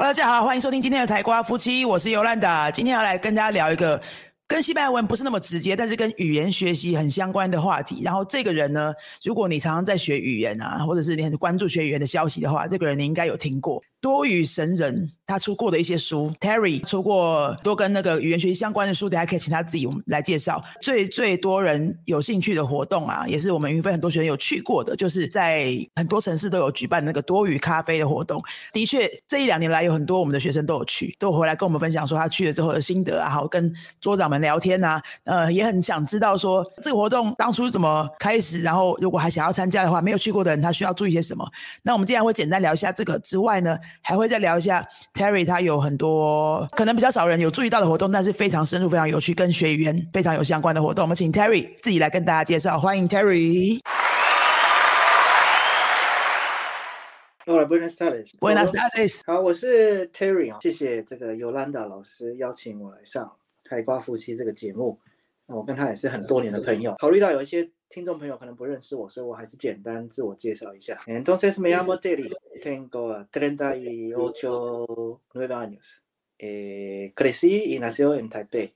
大家好，欢迎收听今天的台瓜夫妻，我是尤兰达。今天要来跟大家聊一个跟西班牙文不是那么直接，但是跟语言学习很相关的话题。然后这个人呢，如果你常常在学语言啊，或者是你很关注学语言的消息的话，这个人你应该有听过。多语神人他出过的一些书，Terry 出过多跟那个语言学习相关的书，大家可以请他自己来介绍。最最多人有兴趣的活动啊，也是我们云飞很多学员有去过的，就是在很多城市都有举办那个多语咖啡的活动。的确，这一两年来有很多我们的学生都有去，都有回来跟我们分享说他去了之后的心得啊，好跟桌长们聊天啊，呃，也很想知道说这个活动当初怎么开始，然后如果还想要参加的话，没有去过的人他需要注意些什么？那我们今天会简单聊一下这个之外呢。还会再聊一下 Terry，他有很多可能比较少人有注意到的活动，但是非常深入、非常有趣，跟学语言非常有相关的活动。我们请 Terry 自己来跟大家介绍，欢迎 Terry。Hola，buenas tardes。Buenas tardes。好，我是 Terry 啊，谢谢这个 Yolanda 老师邀请我来上《开瓜夫妻》这个节目。那我跟他也是很多年的朋友，考虑到有一些。听众朋友可能不认识我，所以我还是简单自我介绍一下。Entonces me llamo Terry, tengo treinta y ocho nueve años. Crecí y nació en Taipei.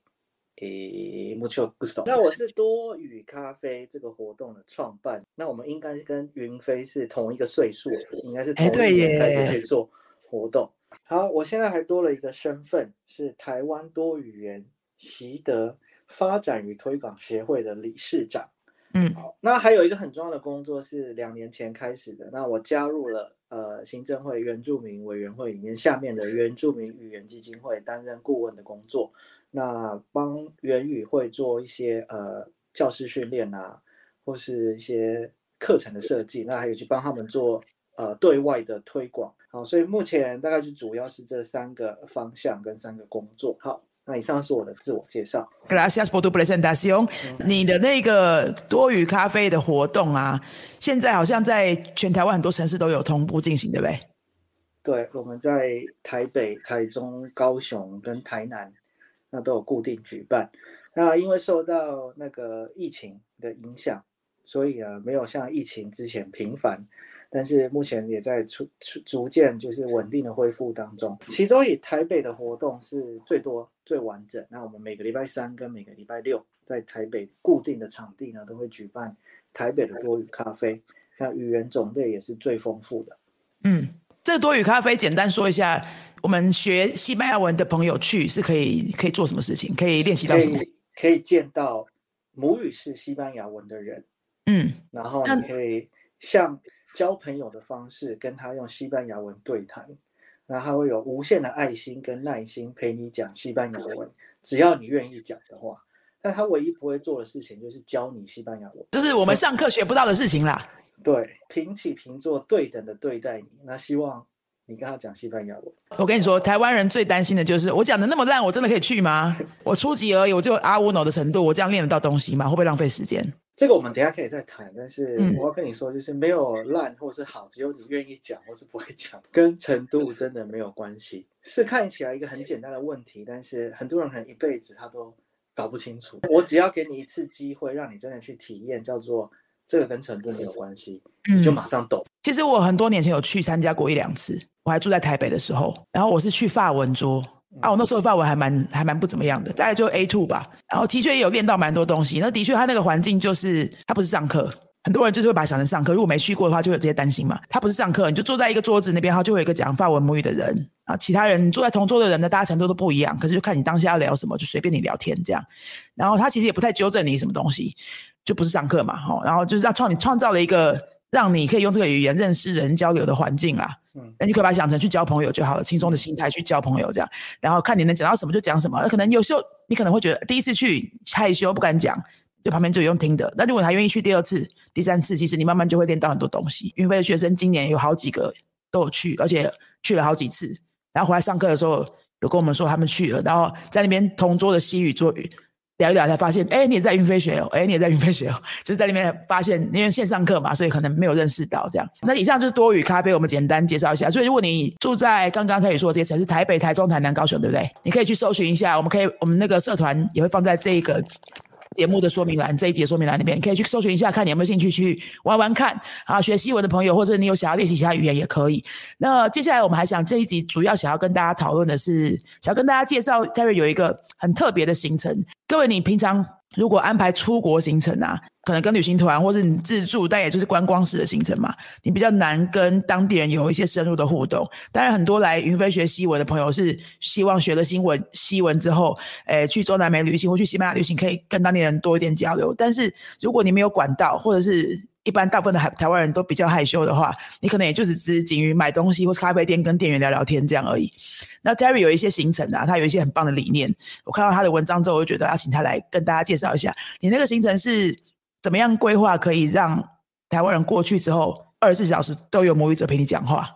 Mucho gusto. 那我是多语咖啡这个活动的创办。那我们应该是跟云飞是同一个岁数，应该是同一年开始去做活动。好，我现在还多了一个身份，是台湾多语言习得发展与推广协会的理事长。嗯，好，那还有一个很重要的工作是两年前开始的，那我加入了呃行政会原住民委员会里面下面的原住民语言基金会担任顾问的工作，那帮原语会做一些呃教师训练啊，或是一些课程的设计，那还有去帮他们做呃对外的推广，好，所以目前大概就主要是这三个方向跟三个工作，好。那以上是我的自我介绍。Gracias por tu presentación。你的那个多余咖啡的活动啊，现在好像在全台湾很多城市都有同步进行，对不对？对，我们在台北、台中、高雄跟台南，那都有固定举办。那因为受到那个疫情的影响，所以啊，没有像疫情之前频繁。但是目前也在出出逐渐就是稳定的恢复当中。其中以台北的活动是最多最完整。那我们每个礼拜三跟每个礼拜六在台北固定的场地呢，都会举办台北的多语咖啡。那语言种类也是最丰富的。嗯，这个多语咖啡简单说一下，我们学西班牙文的朋友去是可以可以做什么事情？可以练习到什么？可以见到母语是西班牙文的人。嗯，然后你可以像。交朋友的方式，跟他用西班牙文对谈，那他会有无限的爱心跟耐心陪你讲西班牙文，只要你愿意讲的话。但他唯一不会做的事情就是教你西班牙文，就是我们上课学不到的事情啦。对，平起平坐，对等的对待你。那希望你跟他讲西班牙文。我跟你说，台湾人最担心的就是我讲的那么烂，我真的可以去吗？我初级而已，我就阿乌诺的程度，我这样练得到东西吗？会不会浪费时间？这个我们等下可以再谈，但是我要跟你说，就是没有烂或是好，只有你愿意讲或是不会讲，跟程度真的没有关系。是看起来一个很简单的问题，但是很多人可能一辈子他都搞不清楚。我只要给你一次机会，让你真的去体验，叫做这个跟程度没有关系，你就马上懂。其实我很多年前有去参加过一两次，我还住在台北的时候，然后我是去法文桌。啊，我那时候的发文还蛮还蛮不怎么样的，大概就 A two 吧。然后的确也有练到蛮多东西。那的确，他那个环境就是他不是上课，很多人就是会把它想成上课。如果没去过的话，就会有这些担心嘛。他不是上课，你就坐在一个桌子那边，然后就会有一个讲法文母语的人啊。其他人坐在同桌的人的大家程度都不一样，可是就看你当下要聊什么，就随便你聊天这样。然后他其实也不太纠正你什么东西，就不是上课嘛，哈。然后就是让创你创造了一个让你可以用这个语言认识人交流的环境啦。嗯，那你可以把它想成去交朋友就好了，轻松的心态去交朋友这样，然后看你能讲到什么就讲什么。那可能有时候你可能会觉得第一次去害羞不敢讲，就旁边就用听的。那如果他愿意去第二次、第三次，其实你慢慢就会练到很多东西。云飞的学生今年有好几个都有去，而且去了好几次，然后回来上课的时候有跟我们说他们去了，然后在那边同桌的西语做语。聊一聊才发现，哎，你也在云飞学哦，哎，你也在云飞学哦，就是在那边发现，因为线上课嘛，所以可能没有认识到这样。那以上就是多语咖啡，我们简单介绍一下。所以如果你住在刚刚才也说这些城市，台北、台中、台南、高雄，对不对？你可以去搜寻一下，我们可以，我们那个社团也会放在这个节目的说明栏这一节说明栏里面，可以去搜寻一下，看你有没有兴趣去玩玩看啊。学西文的朋友，或者你有想要练习其他语言也可以。那接下来我们还想这一集主要想要跟大家讨论的是，想要跟大家介绍 Terry 有一个很特别的行程。各位，你平常如果安排出国行程啊，可能跟旅行团或是你自助，但也就是观光式的行程嘛，你比较难跟当地人有一些深入的互动。当然，很多来云飞学西文的朋友是希望学了新闻西文之后，诶，去中南美旅行或去西班牙旅行，可以跟当地人多一点交流。但是如果你没有管道，或者是一般大部分的海台湾人都比较害羞的话，你可能也就只只仅于买东西或是咖啡店跟店员聊聊天这样而已。那 Terry 有一些行程啊，他有一些很棒的理念。我看到他的文章之后，我就觉得要请他来跟大家介绍一下，你那个行程是怎么样规划，可以让台湾人过去之后二十四小时都有母语者陪你讲话。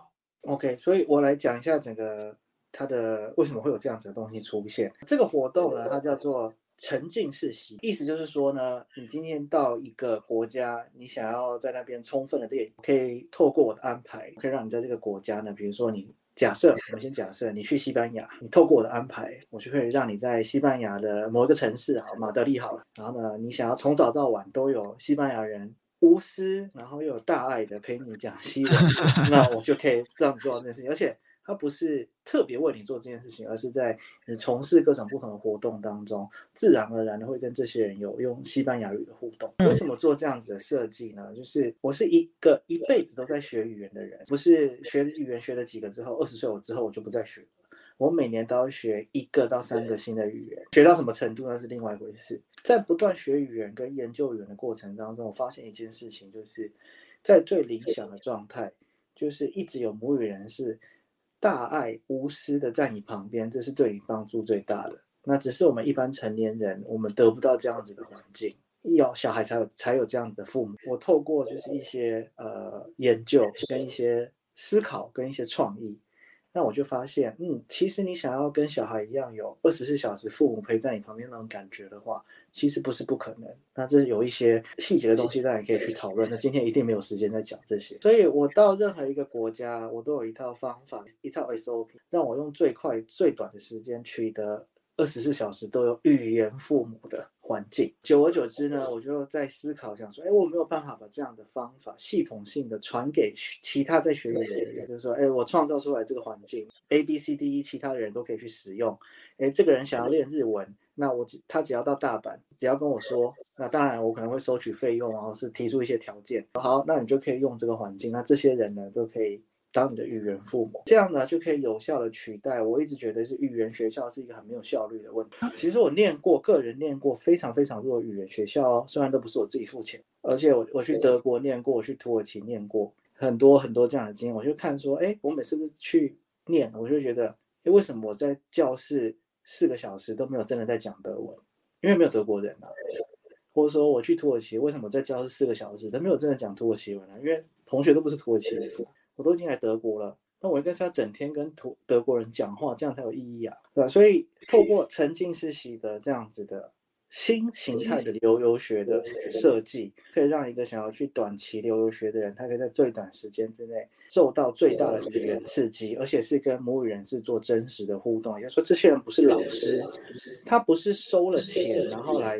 OK，所以我来讲一下整个他的为什么会有这样子的东西出现。这个活动呢，它叫做沉浸式习，意思就是说呢，你今天到一个国家，你想要在那边充分的练，可以透过我的安排，可以让你在这个国家呢，比如说你。假设我们先假设你去西班牙，你透过我的安排，我就可以让你在西班牙的某一个城市，好马德里好了，然后呢，你想要从早到晚都有西班牙人无私，然后又有大爱的陪你讲西文，那我就可以让你做到这件事情，而且它不是特别为你做这件事情，而是在你从事各种不同的活动当中，自然而然的会跟这些人有用西班牙语的互动。为什么做这样子的设计呢？就是我是一个一辈子都在学语言的人，不是学语言学了几个之后，二十岁我之后我就不再学了。我每年都要学一个到三个新的语言，学到什么程度那是另外一回事。在不断学语言跟研究语言的过程当中，我发现一件事情，就是在最理想的状态，就是一直有母语人士大爱无私的在你旁边，这是对你帮助最大的。那只是我们一般成年人，我们得不到这样子的环境，要小孩才有才有这样子的父母。我透过就是一些呃研究跟一些思考跟一些创意。那我就发现，嗯，其实你想要跟小孩一样有二十四小时父母陪在你旁边那种感觉的话，其实不是不可能。那这有一些细节的东西，大家可以去讨论。那今天一定没有时间再讲这些，所以我到任何一个国家，我都有一套方法，一套 SOP，让我用最快最短的时间取得二十四小时都有语言父母的环境。久而久之呢，我就在思考，想说，哎，我没有办法把这样的方法系统性的传给其他在学语言的人，就是说，哎，我创造出来这个环境，A B C D E，其他的人都可以去使用。哎，这个人想要练日文，那我只他只要到大阪，只要跟我说，那当然我可能会收取费用，然后是提出一些条件。好，那你就可以用这个环境，那这些人呢，都可以。当你的语言父母，这样呢就可以有效的取代。我一直觉得是语言学校是一个很没有效率的问题。其实我念过，个人念过非常非常多的语言学校哦，虽然都不是我自己付钱，而且我我去德国念过，我去土耳其念过，很多很多这样的经验。我就看说，哎，我每次去念，我就觉得，哎，为什么我在教室四个小时都没有真的在讲德文？因为没有德国人啊。或者说我去土耳其，为什么在教室四个小时都没有真的讲土耳其文呢？因为同学都不是土耳其人。我都已经来德国了，那我应该是要整天跟土德国人讲话，这样才有意义啊，对吧？所以透过沉浸式习得这样子的新形态的留游学的设计，可以让一个想要去短期留游学的人，他可以在最短时间之内受到最大的语言刺激，而且是跟母语人士做真实的互动。也就是说，这些人不是老师，他不是收了钱然后来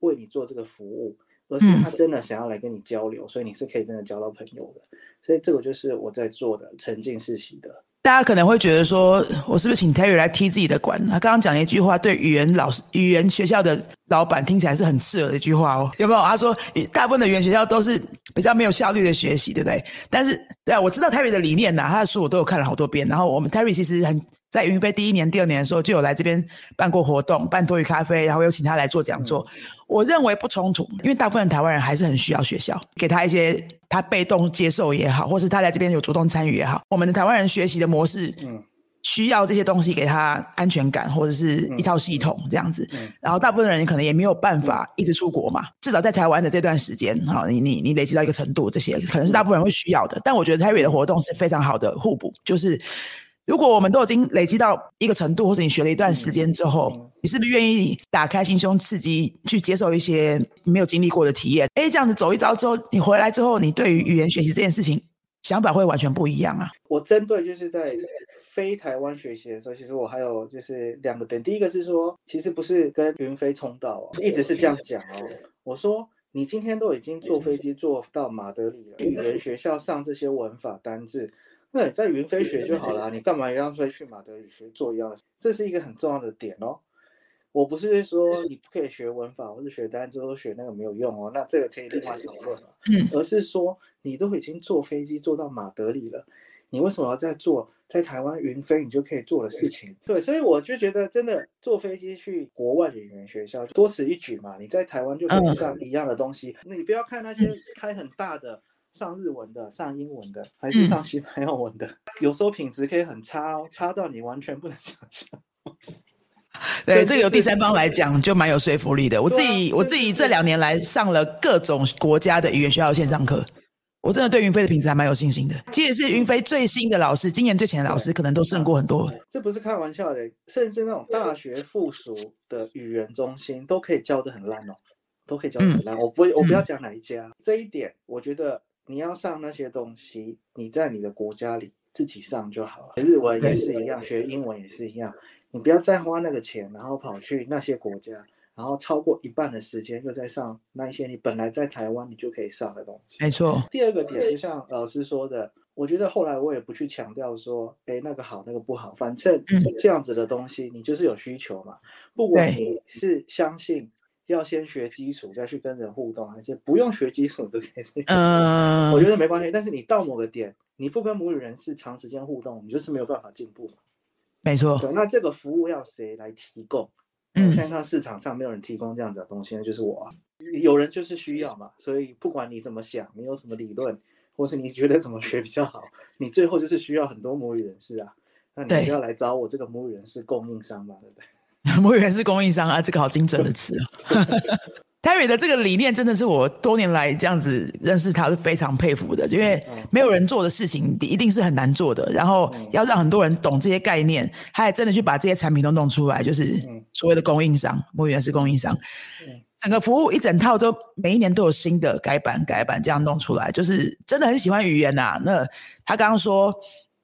为你做这个服务。而是他真的想要来跟你交流，所以你是可以真的交到朋友的。所以这个就是我在做的沉浸式习得。大家可能会觉得说，我是不是请 Terry 来踢自己的馆？他刚刚讲一句话，对语言老师、语言学校的老板听起来是很刺耳的一句话哦，有没有？他说，大部分的语言学校都是比较没有效率的学习，对不对？但是，对啊，我知道 Terry 的理念呐，他的书我都有看了好多遍。然后我们 Terry 其实很在云飞第一年、第二年的时候就有来这边办过活动，办多语咖啡，然后有请他来做讲座。我认为不冲突，因为大部分台湾人还是很需要学校给他一些他被动接受也好，或是他来这边有主动参与也好。我们的台湾人学习的模式，嗯，需要这些东西给他安全感，或者是一套系统这样子。然后大部分人可能也没有办法一直出国嘛，至少在台湾的这段时间，哈，你你你累积到一个程度，这些可能是大部分人会需要的。但我觉得 Terry 的活动是非常好的互补，就是如果我们都已经累积到一个程度，或者你学了一段时间之后。你是不是愿意打开心胸，刺激去接受一些没有经历过的体验？哎，这样子走一遭之后，你回来之后，你对于语言学习这件事情想法会完全不一样啊。我针对就是在非台湾学习的时候，其实我还有就是两个点，第一个是说，其实不是跟云飞冲到哦，一直是这样讲哦。我说你今天都已经坐飞机坐到马德里了，语言学校上这些文法单字，那你在云飞学就好了，你干嘛要飞去马德里学做一样的？这是一个很重要的点哦。我不是说你不可以学文法或者学单词或学那个没有用哦，那这个可以另外讨论了。嗯，而是说你都已经坐飞机坐到马德里了，你为什么要在做在台湾云飞你就可以做的事情？对，所以我就觉得真的坐飞机去国外的语言学校多此一举嘛。你在台湾就可以上一样的东西，那你不要看那些开很大的上日文的、上英文的，还是上西班牙文的，有时候品质可以很差哦，差到你完全不能想象。对，这个由第三方来讲就蛮有说服力的。我自己我自己这两年来上了各种国家的语言学校线上课，我真的对云飞的品质还蛮有信心的。即使是云飞最新的老师，今年最前的老师，可能都胜过很多。这不是开玩笑的，甚至那种大学附属的语言中心都可以教的很烂哦，都可以教的很烂。我不我不要讲哪一家，这一点我觉得你要上那些东西，你在你的国家里自己上就好了。日文也是一样，学英文也是一样。你不要再花那个钱，然后跑去那些国家，然后超过一半的时间又在上那一些你本来在台湾你就可以上的东西。没错。第二个点，就像老师说的，我觉得后来我也不去强调说，哎，那个好，那个不好，反正这样子的东西你就是有需求嘛。不管你是相信要先学基础再去跟人互动，还是不用学基础都可以。嗯，我觉得没关系。但是你到某个点，你不跟母语人士长时间互动，你就是没有办法进步嘛。没错，对，那这个服务要谁来提供？嗯，现在看市场上没有人提供这样子的东西，那就是我。有人就是需要嘛，所以不管你怎么想，你有什么理论，或是你觉得怎么学比较好，你最后就是需要很多母语人士啊。那你要来找我这个母语人士供应商嘛，对不对？母语人士供应商啊，这个好精准的词哦。Terry 的这个理念真的是我多年来这样子认识他是非常佩服的，因为没有人做的事情一定是很难做的，然后要让很多人懂这些概念，他也真的去把这些产品都弄出来，就是所谓的供应商，母语人士供应商，整个服务一整套都每一年都有新的改版改版这样弄出来，就是真的很喜欢语言呐。那他刚刚说。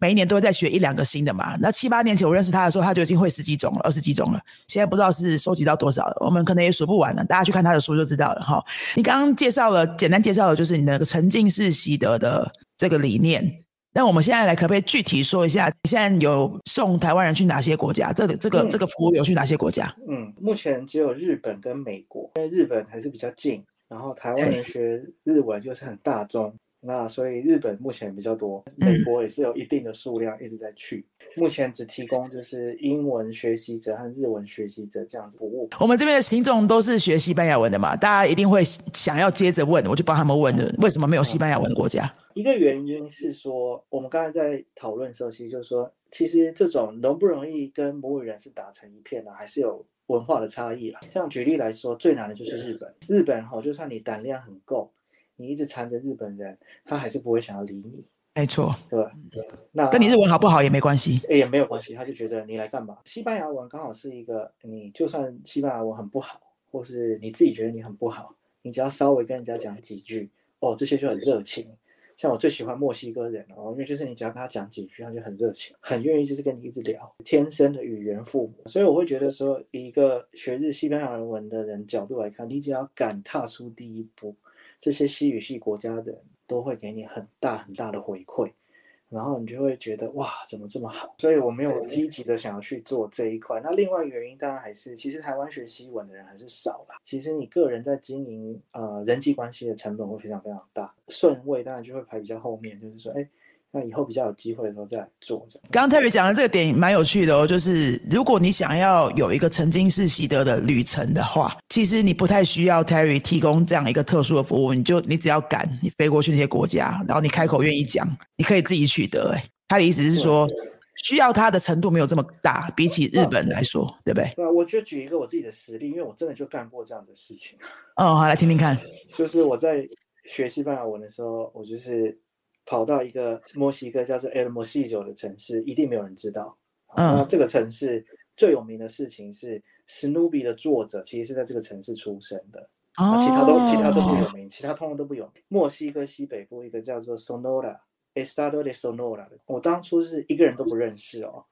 每一年都会再学一两个新的嘛。那七八年前我认识他的时候，他就已经会十几种了，二十几种了。现在不知道是收集到多少了，我们可能也数不完了。大家去看他的书就知道了哈。你刚刚介绍了，简单介绍的，就是你那个沉浸式习得的这个理念。那我们现在来可不可以具体说一下，现在有送台湾人去哪些国家？这个这个这个服务有去哪些国家？嗯，目前只有日本跟美国，因为日本还是比较近，然后台湾人学日文就是很大众。那所以日本目前比较多，美国也是有一定的数量一直在去。目前只提供就是英文学习者和日文学习者这样子服务。我们这边的听众都是学西班牙文的嘛，大家一定会想要接着问，我就帮他们问的，为什么没有西班牙文的国家？一个原因是说，我们刚才在讨论时候，其实就是说，其实这种容不容易跟母语人士打成一片呢，还是有文化的差异啦。像举例来说，最难的就是日本，日本哈，就算你胆量很够。你一直缠着日本人，他还是不会想要理你。没错，对那跟你日文好不好也没关系，也没有关系。他就觉得你来干嘛？西班牙文刚好是一个，你就算西班牙文很不好，或是你自己觉得你很不好，你只要稍微跟人家讲几句，哦，这些就很热情。像我最喜欢墨西哥人哦，因为就是你只要跟他讲几句，他就很热情，很愿意就是跟你一直聊。天生的语言父母，所以我会觉得说，一个学日西班牙文的人角度来看，你只要敢踏出第一步。这些西语系国家的人都会给你很大很大的回馈，然后你就会觉得哇，怎么这么好？所以我没有积极的想要去做这一块。那另外一个原因当然还是，其实台湾学西文的人还是少啦。其实你个人在经营呃人际关系的成本会非常非常大，顺位当然就会排比较后面，就是说，哎。那以后比较有机会的时候再来做。刚刚 Terry 讲的这个点蛮有趣的哦，就是如果你想要有一个沉浸式习得的旅程的话，其实你不太需要 Terry 提供这样一个特殊的服务，你就你只要敢，你飞过去那些国家，然后你开口愿意讲，你可以自己取得。哎，他的意思是说，需要他的程度没有这么大，比起日本来说，对不对？对啊，我就举一个我自己的实例，因为我真的就干过这样的事情。哦，好，来听听看。就是我在学西班牙文的时候，我就是。跑到一个墨西哥叫做 El m o s i o 的城市，一定没有人知道。那这个城市最有名的事情是，Snoopy 的作者其实是在这个城市出生的。啊，其他都其他都不有名，其他通通都不有名。墨西哥西北部一个叫做 Sonora Estado de Sonora 的。我当初是一个人都不认识哦，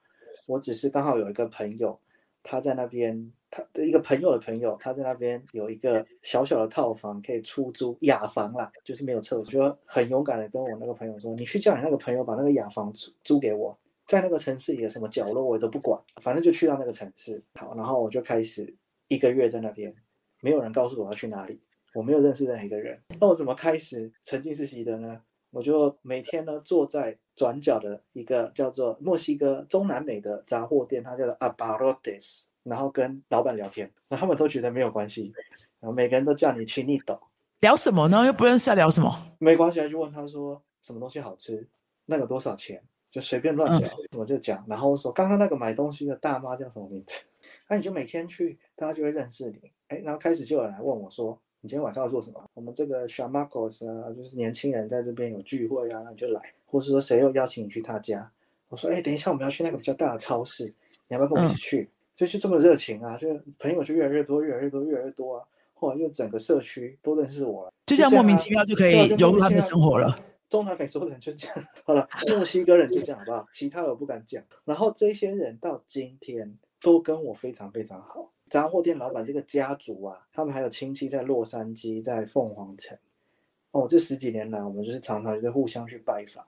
我只是刚好有一个朋友，他在那边，他的一个朋友的朋友，他在那边有一个小小的套房可以出租，雅房啦，就是没有厕所，就很勇敢的跟我那个朋友说：“你去叫你那个朋友把那个雅房租租给我，在那个城市里的什么角落我都不管，反正就去到那个城市。”好，然后我就开始一个月在那边，没有人告诉我要去哪里。我没有认识任何一个人，那我怎么开始沉浸式习的呢？我就每天呢坐在转角的一个叫做墨西哥中南美的杂货店，它叫做 Abarotes，然后跟老板聊天，然后他们都觉得没有关系，然后每个人都叫你去逆斗，聊什么呢？又不认识，聊什么？没关系，就问他说什么东西好吃，那个多少钱，就随便乱聊，我就讲，然后说刚刚那个买东西的大妈叫什么名字？那你就每天去，大家就会认识你，哎，然后开始就有人来问我说。你今天晚上要做什么？我们这个 Shamacos 啊，就是年轻人在这边有聚会啊，那你就来，或是说谁又邀请你去他家？我说，哎，等一下我们要去那个比较大的超市，你要不要跟我一起去？就是这么热情啊，就朋友就越来越多，越来越多，越来越多啊。后来就整个社区都认识我了，就这样莫名其妙就可以融入他们的生活了。中南美洲人就这样，好了，墨西哥人就这样好不好？其他的我不敢讲。然后这些人到今天都跟我非常非常好。杂货店老板这个家族啊，他们还有亲戚在洛杉矶，在凤凰城。哦，这十几年来，我们就是常常就是互相去拜访，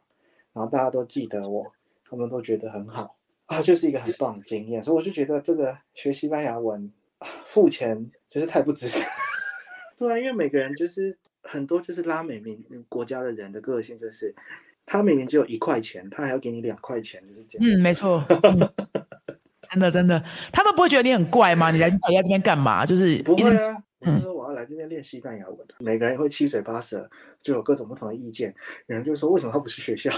然后大家都记得我，他们都觉得很好啊，就是一个很棒的经验。所以我就觉得这个学西班牙文付钱就是太不值得。对啊，因为每个人就是很多就是拉美民国家的人的个性就是，他明明只有一块钱，他还要给你两块钱，就是这样。嗯，没错。真的真的，他们不会觉得你很怪吗？你来你在这边干嘛？就是不会啊。我是说我要来这边练西班牙文，每个人会七嘴八舌，就有各种不同的意见。有人就说为什么他不去学校？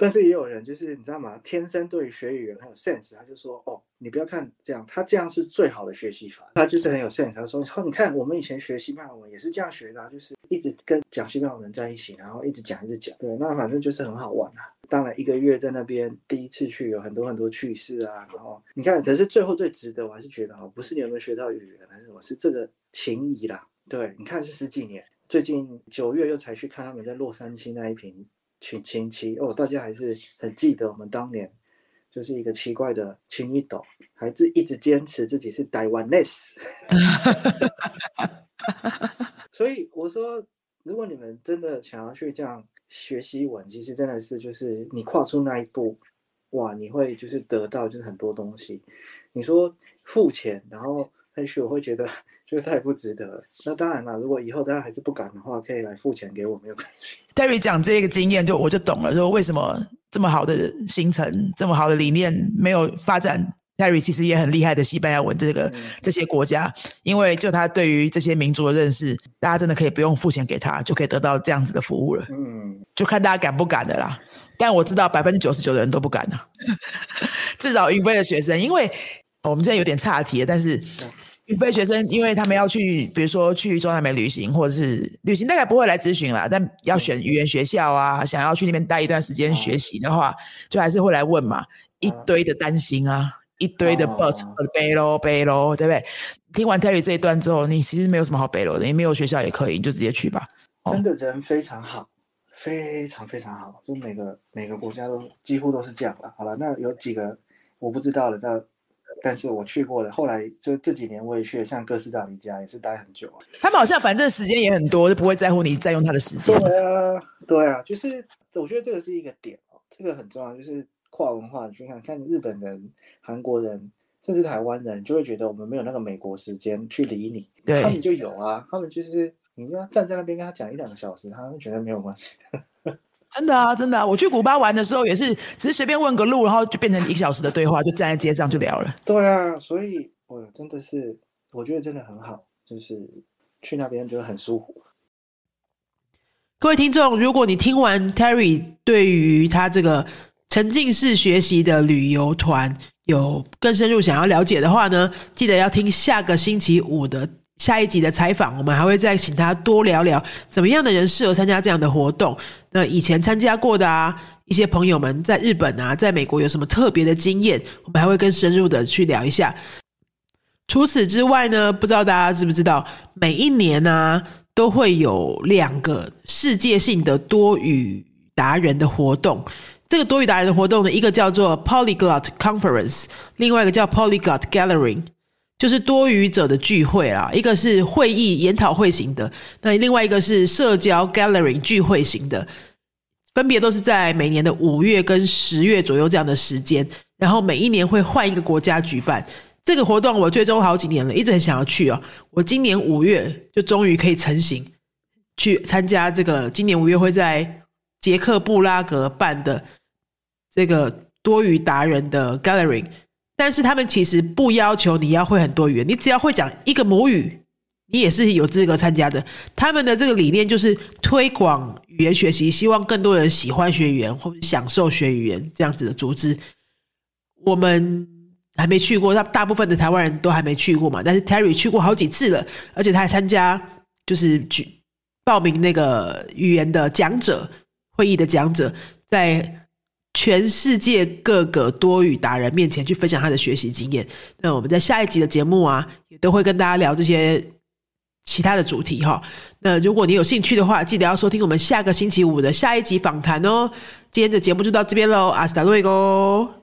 但是也有人就是你知道吗？天生对于学语言很有 sense，他就说哦，你不要看这样，他这样是最好的学习法。他就是很有 sense，他说你看我们以前学西班牙文也是这样学的，啊就是一直跟讲西班牙文在一起，然后一直讲一直讲。对，那反正就是很好玩啊。当然一个月在那边第一次去有很多很多趣事啊。然后你看，可是最后最值得，我还是觉得哦，不是你有没有学到语言，还是什么，是这个情谊啦。对，你看是十几年，最近九月又才去看他们在洛杉矶那一瓶。群亲戚哦，大家还是很记得我们当年就是一个奇怪的亲一斗，还是一直坚持自己是台湾 ness。所以我说，如果你们真的想要去这样学习文，其实真的是就是你跨出那一步，哇，你会就是得到就是很多东西。你说付钱，然后也许我会觉得。就太不值得。那当然了，如果以后大家还是不敢的话，可以来付钱给我，没有关系。Terry 讲这个经验，就我就懂了，说为什么这么好的行程、这么好的理念没有发展。Terry 其实也很厉害的西班牙文，这个这些国家，因为就他对于这些民族的认识，大家真的可以不用付钱给他，就可以得到这样子的服务了。嗯，就看大家敢不敢的啦。但我知道百分之九十九的人都不敢啊，至少云飞的学生，因为我们现在有点岔题了，但是。预备学生，因为他们要去，比如说去中南美旅行，或者是旅行，大概不会来咨询啦。但要选语言学校啊，想要去那边待一段时间学习的话，就还是会来问嘛，一堆的担心啊，一堆的 but 背喽背喽，对不对？听完 Terry 这一段之后，你其实没有什么好背喽的，你没有学校也可以，你就直接去吧。真的人非常好，非常非常好，就每个每个国家都几乎都是这样了。好了，那有几个我不知道的，那。但是我去过了，后来就这几年我也去了，像哥斯达黎加也是待很久啊。他们好像反正时间也很多，就不会在乎你占用他的时间。对啊，对啊，就是我觉得这个是一个点哦，这个很重要，就是跨文化。去看看日本人、韩国人，甚至台湾人，就会觉得我们没有那个美国时间去理你。对，他们就有啊，他们就是你要站在那边跟他讲一两个小时，他们觉得没有关系。真的啊，真的啊！我去古巴玩的时候也是，只是随便问个路，然后就变成一个小时的对话，就站在街上就聊了。对啊，所以我真的是，我觉得真的很好，就是去那边觉得很舒服。各位听众，如果你听完 Terry 对于他这个沉浸式学习的旅游团有更深入想要了解的话呢，记得要听下个星期五的。下一集的采访，我们还会再请他多聊聊怎么样的人适合参加这样的活动。那以前参加过的啊，一些朋友们在日本啊，在美国有什么特别的经验，我们还会更深入的去聊一下。除此之外呢，不知道大家知不知道，每一年呢都会有两个世界性的多语。达人的活动。这个多语达人的活动呢，一个叫做 Polyglot Conference，另外一个叫 Polyglot Gathering，就是多语者的聚会啦。一个是会议研讨会型的，那另外一个是社交 Gathering 聚会型的，分别都是在每年的五月跟十月左右这样的时间，然后每一年会换一个国家举办这个活动。我追踪好几年了，一直很想要去哦。我今年五月就终于可以成行去参加这个，今年五月会在捷克布拉格办的。这个多语达人的 gathering，但是他们其实不要求你要会很多语言，你只要会讲一个母语，你也是有资格参加的。他们的这个理念就是推广语言学习，希望更多人喜欢学语言或者享受学语言这样子的组织。我们还没去过，大大部分的台湾人都还没去过嘛。但是 Terry 去过好几次了，而且他还参加，就是去报名那个语言的讲者会议的讲者在。全世界各个多语达人面前去分享他的学习经验。那我们在下一集的节目啊，也都会跟大家聊这些其他的主题哈。那如果你有兴趣的话，记得要收听我们下个星期五的下一集访谈哦。今天的节目就到这边喽，阿斯达瑞哥。